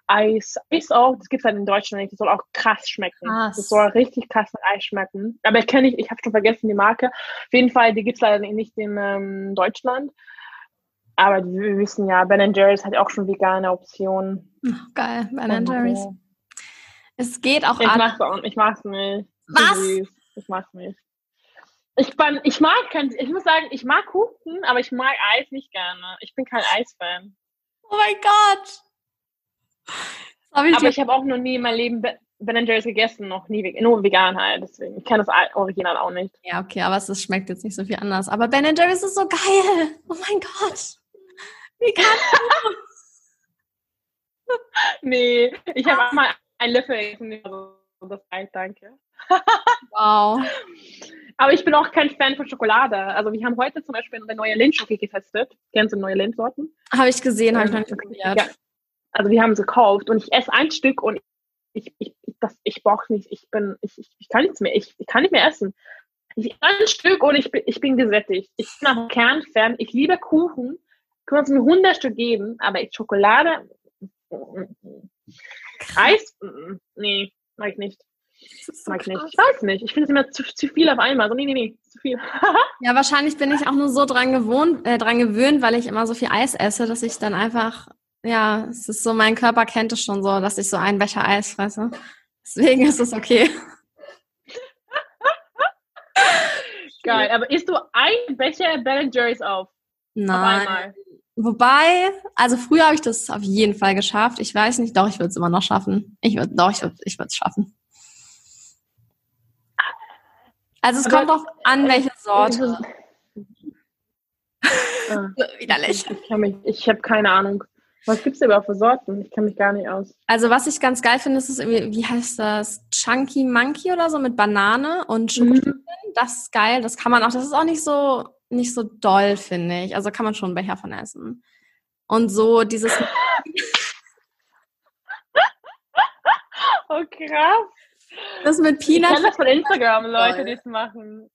Eis, Eis auch, das gibt es halt in Deutschland nicht, das soll auch krass schmecken. Krass. Das soll richtig krass mit Eis schmecken. Aber ich kenne nicht, ich habe schon vergessen die Marke. Auf jeden Fall, die gibt es leider nicht in ähm, Deutschland. Aber die, wir wissen ja, Ben Jerry's hat auch schon vegane Optionen. Geil, Ben Jerry's. Es geht auch ich Mag's auch, ich mag's nicht. Was? Ich mag's nicht. Ich, bin, ich mag kein, ich muss sagen, ich mag Kuchen, aber ich mag Eis nicht gerne. Ich bin kein Eisfan. Oh mein Gott. Ich aber ich habe auch noch nie in meinem Leben Ben Jerry's gegessen, noch nie, nur vegan halt, deswegen. Ich kenne das Original auch nicht. Ja, okay, aber es schmeckt jetzt nicht so viel anders. Aber Ben Jerry's ist so geil. Oh mein Gott. Wie du? (laughs) nee, ich habe mal einen Löffel gegessen, das reicht, danke. wow. (laughs) Aber ich bin auch kein Fan von Schokolade. Also wir haben heute zum Beispiel eine neue Lindschoki getestet. Kennst du neue Lindsorten? Habe ich gesehen, habe ich noch nicht probiert. Ja. Also wir haben sie gekauft und ich esse ein Stück und ich, ich, das, ich brauche nicht, ich bin, ich, ich kann nichts mehr, ich, ich kann nicht mehr essen. Ich esse ein Stück und ich bin, ich bin gesättigt. Ich bin auch Kernfan, ich liebe Kuchen. Du kannst mir 100 Stück geben, aber ich Schokolade, Eis, nee, mag ich nicht. So mag ich nicht. Ich weiß nicht. Ich finde es immer zu, zu viel auf einmal. So, nee, nee, nee, zu viel. (laughs) ja, wahrscheinlich bin ich auch nur so dran gewohnt, äh, dran gewöhnt, weil ich immer so viel Eis esse, dass ich dann einfach, ja, es ist so, mein Körper kennt es schon so, dass ich so einen Becher Eis fresse. Deswegen ist es okay. Geil, aber isst du ein Becher Ben Jerry's auf? Nein. Auf Wobei, also früher habe ich das auf jeden Fall geschafft. Ich weiß nicht, doch, ich würde es immer noch schaffen. Ich würde, doch, ich würde ich es schaffen. Also es Aber kommt auch an, welche Sorte. (laughs) Ah, (laughs) Widerlich. Ich, ich, ich habe keine Ahnung. Was gibt es überhaupt für Sorten? Ich kenne mich gar nicht aus. Also was ich ganz geil finde, ist, ist wie heißt das? Chunky Monkey oder so mit Banane und Schokolade. Mhm. Das ist geil. Das kann man auch, das ist auch nicht so, nicht so doll, finde ich. Also kann man schon einen Becher von essen. Und so dieses. (laughs) oh krass. Das mit Peanut. Ich kenne das von Instagram, Leute, die es machen.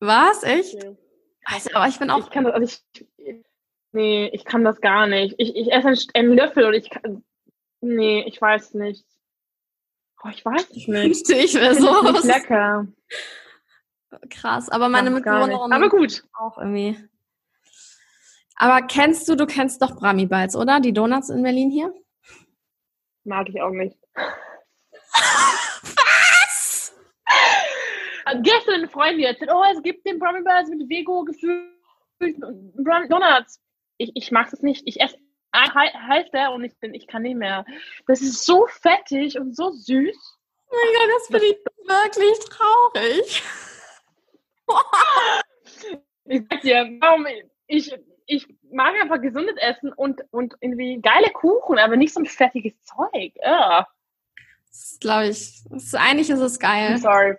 Was? Echt? Okay. Also, aber ich bin auch. Ich kann das, also ich, nee, ich kann das gar nicht. Ich, ich esse einen, Löffel und ich kann. Nee, ich weiß nicht. Oh, ich weiß es nicht. ich wäre so. Nicht lecker. Krass, aber meine Mitbewohnerin. Aber gut. Auch irgendwie. Aber kennst du, du kennst doch Brami Bites, oder? Die Donuts in Berlin hier? Mag ich auch nicht. Also gestern eine Freundin erzählt, oh, es gibt den Brummy Burgers mit Vego gefüllten Donuts. Ich, ich mag es nicht. Ich esse ein Hälfte und ich bin, ich kann nicht mehr. Das ist so fettig und so süß. Oh mein Gott, das finde ich wirklich traurig. (laughs) ich sag dir, warum ich, ich mag einfach gesundes Essen und, und irgendwie geile Kuchen, aber nicht so ein fettiges Zeug. Ugh. Das glaube ich. Das, eigentlich ist es geil. I'm sorry.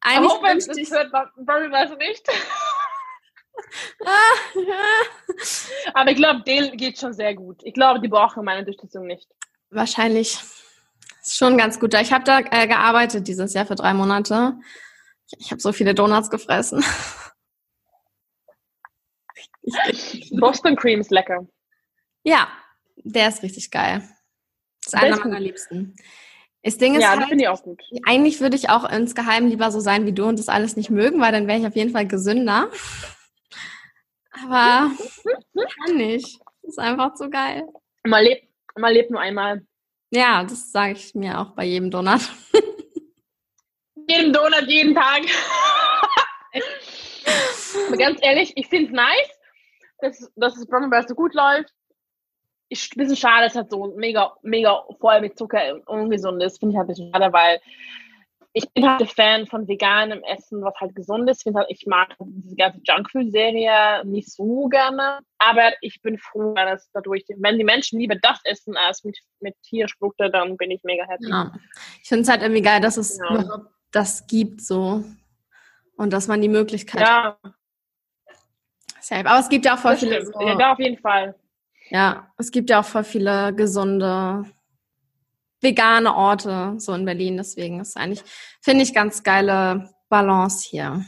Eigentlich hoffe, das ich... hört Barbie weiß nicht. (laughs) (laughs) Aber ich glaube, Dale geht schon sehr gut. Ich glaube, die brauchen meine Unterstützung nicht. Wahrscheinlich. Ist schon ganz gut. Ich habe da äh, gearbeitet dieses Jahr für drei Monate. Ich, ich habe so viele Donuts gefressen. (laughs) Boston Cream ist lecker. Ja, der ist richtig geil. Das ist der einer ist meiner Liebsten. Das Ding ist ja, halt, das finde ich auch gut. Eigentlich würde ich auch insgeheim lieber so sein wie du und das alles nicht mögen, weil dann wäre ich auf jeden Fall gesünder. Aber kann nicht. Das ist einfach zu geil. Man lebt, man lebt nur einmal. Ja, das sage ich mir auch bei jedem Donut. (laughs) jeden Donut, jeden Tag. Aber ganz ehrlich, ich finde es nice, dass, dass das Brombeer so gut läuft ich, ein bisschen schade, es halt so mega, mega voll mit Zucker und ungesund ist. Finde ich halt ein bisschen schade, weil ich bin halt ein Fan von veganem Essen, was halt gesund ist. Ich, halt, ich mag diese ganze Junkfood-Serie nicht so gerne. Aber ich bin froh, dass dadurch, wenn die Menschen lieber das essen als mit, mit Tierprodukten, dann bin ich mega happy. Ja. Ich finde es halt irgendwie geil, dass es ja. das gibt so. Und dass man die Möglichkeit ja. hat. Aber es gibt ja auch voll das viele. So ja, auf jeden Fall. Ja, es gibt ja auch voll viele gesunde vegane Orte so in Berlin. Deswegen ist eigentlich, finde ich, ganz geile Balance hier.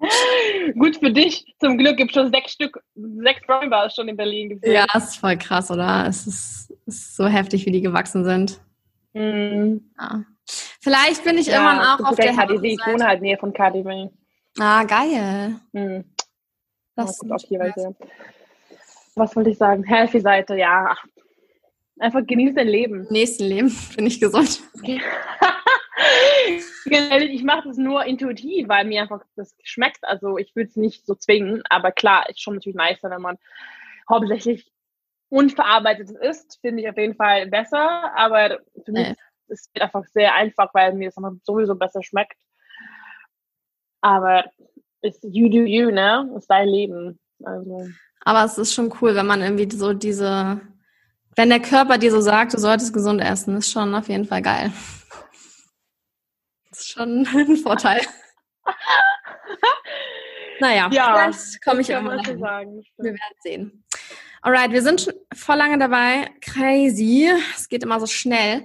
(laughs) Gut für dich. Zum Glück gibt es schon sechs Stück, sechs Brownie Bars schon in Berlin. Gefühlt. Ja, ist voll krass, oder? Es ist, ist so heftig, wie die gewachsen sind. Mhm. Ja. Vielleicht bin ich ja, irgendwann auch auf der KDW. Ich wohne halt näher von KDW. Ah, geil. Hm. Das ja, ist auch Weise. Was wollte ich sagen? Healthy-Seite, ja. Einfach genieße dein Leben. Nächsten Leben, bin ich gesund. (laughs) ich mache das nur intuitiv, weil mir einfach das schmeckt. Also ich will es nicht so zwingen, aber klar, ist schon natürlich nicer, wenn man hauptsächlich unverarbeitet isst, finde ich auf jeden Fall besser. Aber für mich nee. ist es einfach sehr einfach, weil mir das einfach sowieso besser schmeckt. Aber ist you do you, ne? Ist dein Leben. Also. Aber es ist schon cool, wenn man irgendwie so diese, wenn der Körper dir so sagt, du solltest gesund essen, ist schon auf jeden Fall geil. Das ist schon (laughs) ein Vorteil. (laughs) naja, ja, vielleicht komme ich irgendwann sagen. Wir werden sehen. Alright, wir sind schon voll lange dabei. Crazy. Es geht immer so schnell.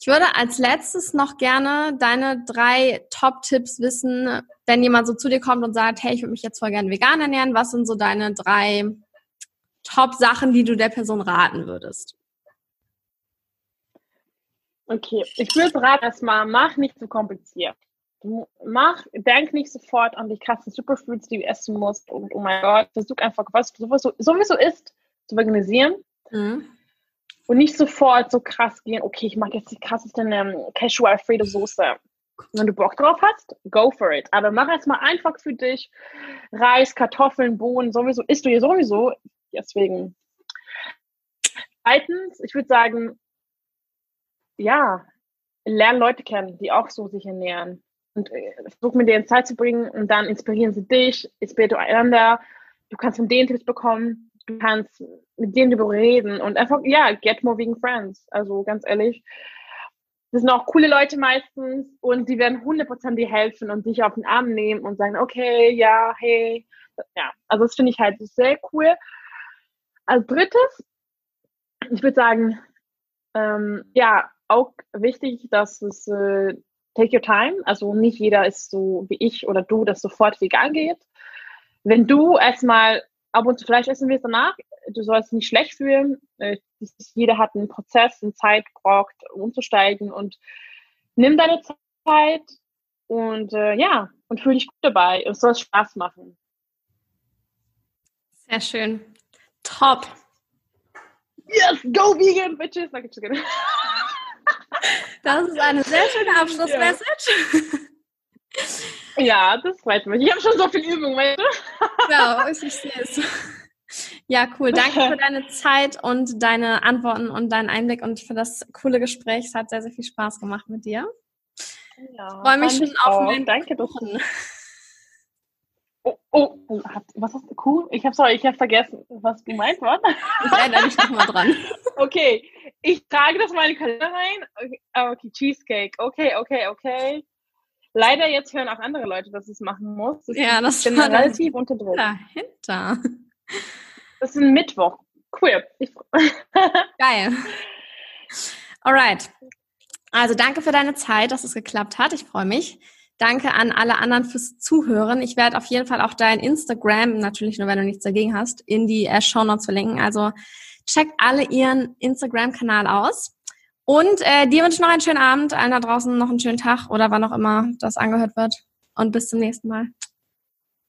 Ich würde als letztes noch gerne deine drei Top-Tipps wissen, wenn jemand so zu dir kommt und sagt, hey, ich würde mich jetzt voll gerne vegan ernähren. Was sind so deine drei Top-Sachen, die du der Person raten würdest? Okay, ich würde raten erstmal, mach nicht zu kompliziert. Mach, denk nicht sofort an die krassen Superfoods, die du essen musst und oh mein Gott, versuch einfach, was sowieso, sowieso ist, zu organisieren. Mhm. Und nicht sofort so krass gehen, okay, ich mag jetzt die krasseste ähm, Cashew Alfredo Soße. Wenn du Bock drauf hast, go for it. Aber mach erstmal einfach für dich Reis, Kartoffeln, Bohnen, sowieso, isst du hier sowieso. Deswegen. Zweitens, ich würde sagen, ja, lern Leute kennen, die auch so sich ernähren. Und äh, versuch mit denen Zeit zu bringen und dann inspirieren sie dich, inspiriert du einander. Du kannst von denen Tipps bekommen, du kannst mit denen darüber reden und einfach, ja, get moving friends. Also ganz ehrlich, das sind auch coole Leute meistens und die werden 100% dir helfen und dich auf den Arm nehmen und sagen, okay, ja, hey. Ja, also das finde ich halt sehr cool. Als drittes, ich würde sagen, ähm, ja, auch wichtig, dass es äh, take your time, also nicht jeder ist so wie ich oder du, das sofort vegan geht. Wenn du erstmal ab und zu Fleisch essen willst danach, du sollst nicht schlecht fühlen. Äh, jeder hat einen Prozess, eine Zeit braucht, umzusteigen und nimm deine Zeit und äh, ja, und fühl dich gut dabei. Es soll Spaß machen. Sehr schön. Top. Yes, go vegan, bitches. Das ist eine sehr schöne Abschlussmessage. Ja, das freut mich. Ich habe schon so viel Übung, weißt du? Ja, ich sehe es. Ja, cool. Danke für deine Zeit und deine Antworten und deinen Einblick und für das coole Gespräch. Es hat sehr, sehr viel Spaß gemacht mit dir. Ja, ich freue mich schon auf meinen Danke, Kuchen. Oh, oh, oh was ist cool? Ich habe sorry, ich habe vergessen, was gemeint war. Ich erinnere dich nochmal dran. (laughs) Okay, ich trage das mal in den Kalender rein. Okay, ah, okay, Cheesecake. Okay, okay, okay. Leider jetzt hören auch andere Leute, dass ich es machen muss. Das ja, das bin relativ unter Druck. Dahinter. Das ist ein Mittwoch. Cool. (laughs) Geil. Alright. Also danke für deine Zeit, dass es geklappt hat. Ich freue mich. Danke an alle anderen fürs Zuhören. Ich werde auf jeden Fall auch dein Instagram, natürlich nur wenn du nichts dagegen hast, in die äh, Show Notes verlinken. Also checkt alle ihren Instagram-Kanal aus. Und äh, dir wünsche ich noch einen schönen Abend, allen da draußen noch einen schönen Tag oder wann auch immer das angehört wird. Und bis zum nächsten Mal.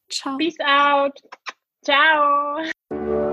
Ciao. Peace out. Ciao.